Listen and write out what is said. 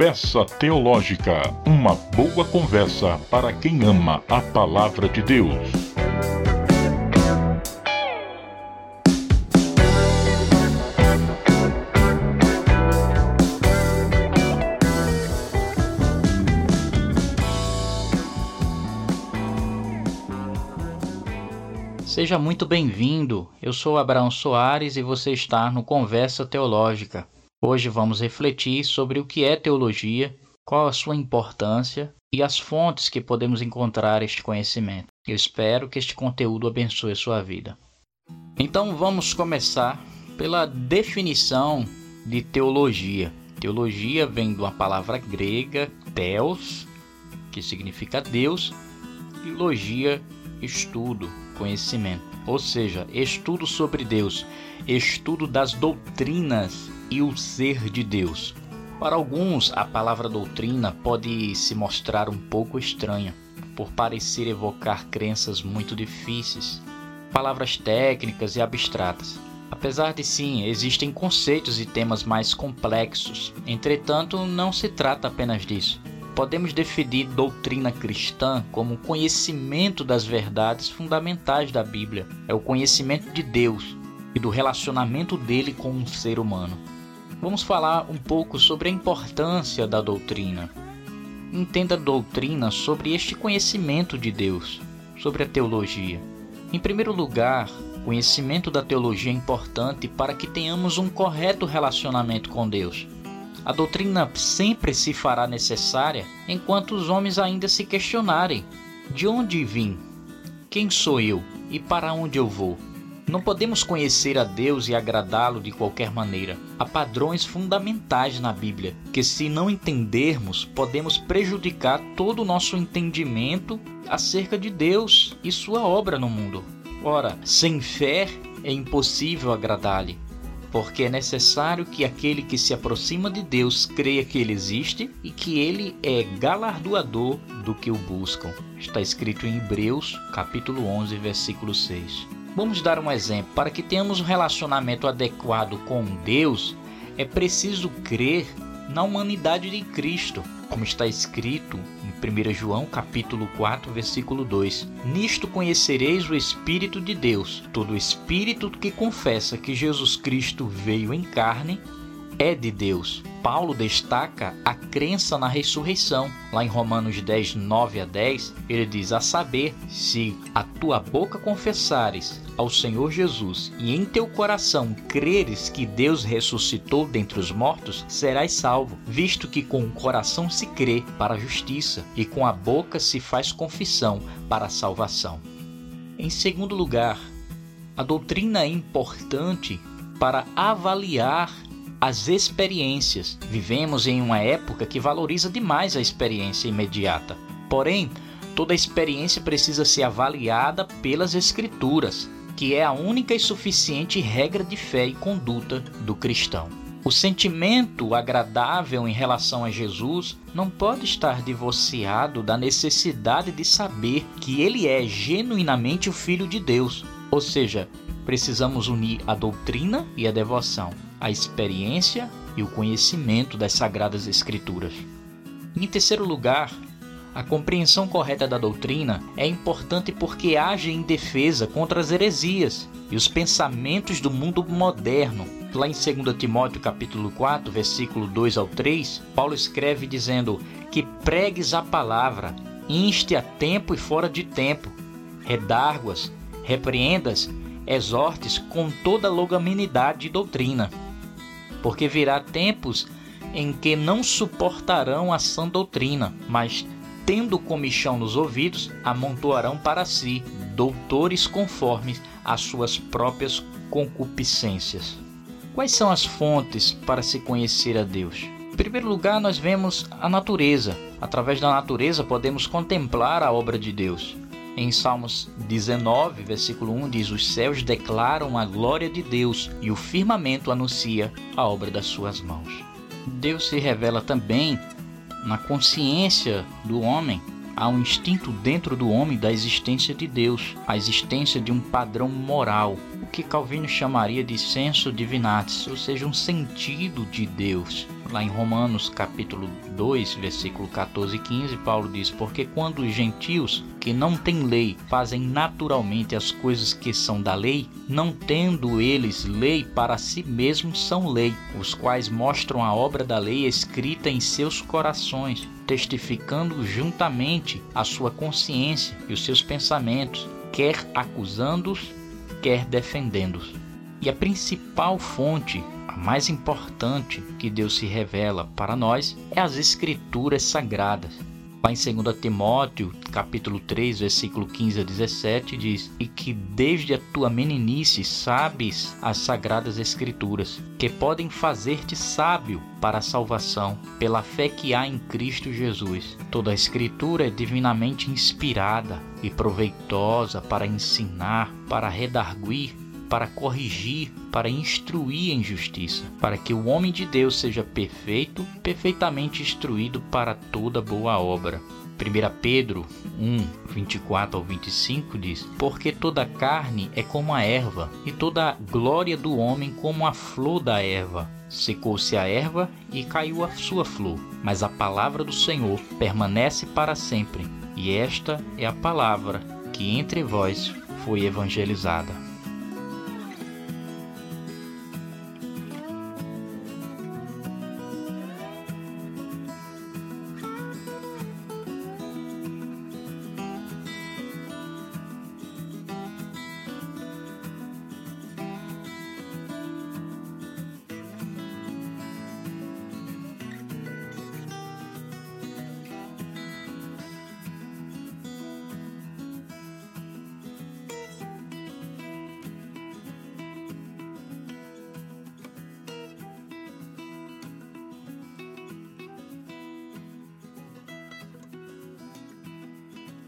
Conversa Teológica. Uma boa conversa para quem ama a palavra de Deus. Seja muito bem-vindo. Eu sou Abraão Soares e você está no Conversa Teológica. Hoje vamos refletir sobre o que é teologia, qual a sua importância e as fontes que podemos encontrar este conhecimento. Eu espero que este conteúdo abençoe sua vida. Então vamos começar pela definição de teologia. Teologia vem de uma palavra grega, theos, que significa Deus, e logia, estudo, conhecimento, ou seja, estudo sobre Deus, estudo das doutrinas e o ser de Deus. Para alguns, a palavra doutrina pode se mostrar um pouco estranha, por parecer evocar crenças muito difíceis, palavras técnicas e abstratas. Apesar de sim, existem conceitos e temas mais complexos, entretanto, não se trata apenas disso podemos definir doutrina cristã como o conhecimento das verdades fundamentais da Bíblia. É o conhecimento de Deus e do relacionamento dele com um ser humano. Vamos falar um pouco sobre a importância da doutrina. Entenda doutrina sobre este conhecimento de Deus, sobre a teologia. Em primeiro lugar, conhecimento da teologia é importante para que tenhamos um correto relacionamento com Deus. A doutrina sempre se fará necessária enquanto os homens ainda se questionarem: de onde vim? Quem sou eu e para onde eu vou? Não podemos conhecer a Deus e agradá-lo de qualquer maneira. Há padrões fundamentais na Bíblia que, se não entendermos, podemos prejudicar todo o nosso entendimento acerca de Deus e sua obra no mundo. Ora, sem fé é impossível agradar-lhe porque é necessário que aquele que se aproxima de Deus creia que ele existe e que ele é galardoador do que o buscam. Está escrito em Hebreus, capítulo 11, versículo 6. Vamos dar um exemplo. Para que tenhamos um relacionamento adequado com Deus, é preciso crer na humanidade de Cristo, como está escrito em 1 João capítulo 4, versículo 2. Nisto conhecereis o Espírito de Deus. Todo espírito que confessa que Jesus Cristo veio em carne é de Deus. Paulo destaca a crença na ressurreição. Lá em Romanos 10, 9 a 10, ele diz: A saber, se a tua boca confessares ao Senhor Jesus e em teu coração creres que Deus ressuscitou dentre os mortos, serás salvo, visto que com o coração se crê para a justiça e com a boca se faz confissão para a salvação. Em segundo lugar, a doutrina é importante para avaliar as experiências. Vivemos em uma época que valoriza demais a experiência imediata. Porém, toda experiência precisa ser avaliada pelas Escrituras, que é a única e suficiente regra de fé e conduta do cristão. O sentimento agradável em relação a Jesus não pode estar divorciado da necessidade de saber que ele é genuinamente o Filho de Deus. Ou seja, precisamos unir a doutrina e a devoção a experiência e o conhecimento das Sagradas Escrituras. Em terceiro lugar, a compreensão correta da doutrina é importante porque age em defesa contra as heresias e os pensamentos do mundo moderno. Lá em 2 Timóteo capítulo 4, versículo 2 ao 3, Paulo escreve dizendo que pregues a palavra, inste a tempo e fora de tempo, redarguas, repreendas, exortes com toda longanimidade e doutrina porque virá tempos em que não suportarão a sã doutrina, mas, tendo comichão nos ouvidos, amontoarão para si doutores conformes às suas próprias concupiscências. Quais são as fontes para se conhecer a Deus? Em primeiro lugar, nós vemos a natureza. Através da natureza, podemos contemplar a obra de Deus. Em Salmos 19, versículo 1 diz: Os céus declaram a glória de Deus e o firmamento anuncia a obra das suas mãos. Deus se revela também na consciência do homem. Há um instinto dentro do homem da existência de Deus, a existência de um padrão moral, o que Calvino chamaria de senso divinatis, ou seja, um sentido de Deus. Lá em Romanos capítulo 2, versículo 14 e 15, Paulo diz: Porque quando os gentios que não têm lei fazem naturalmente as coisas que são da lei, não tendo eles lei para si mesmos são lei, os quais mostram a obra da lei escrita em seus corações, testificando juntamente a sua consciência e os seus pensamentos, quer acusando-os, quer defendendo-os. E a principal fonte mais importante que Deus se revela para nós é as escrituras sagradas. Lá em 2 Timóteo, capítulo 3, versículo 15 a 17, diz: E que desde a tua meninice sabes as sagradas escrituras, que podem fazer-te sábio para a salvação, pela fé que há em Cristo Jesus. Toda a escritura é divinamente inspirada e proveitosa para ensinar, para redarguir, para corrigir, para instruir em justiça, para que o homem de Deus seja perfeito, perfeitamente instruído para toda boa obra. 1 Pedro 1, 24 ao 25 diz: Porque toda carne é como a erva, e toda a glória do homem como a flor da erva. Secou-se a erva e caiu a sua flor, mas a palavra do Senhor permanece para sempre. E esta é a palavra que entre vós foi evangelizada.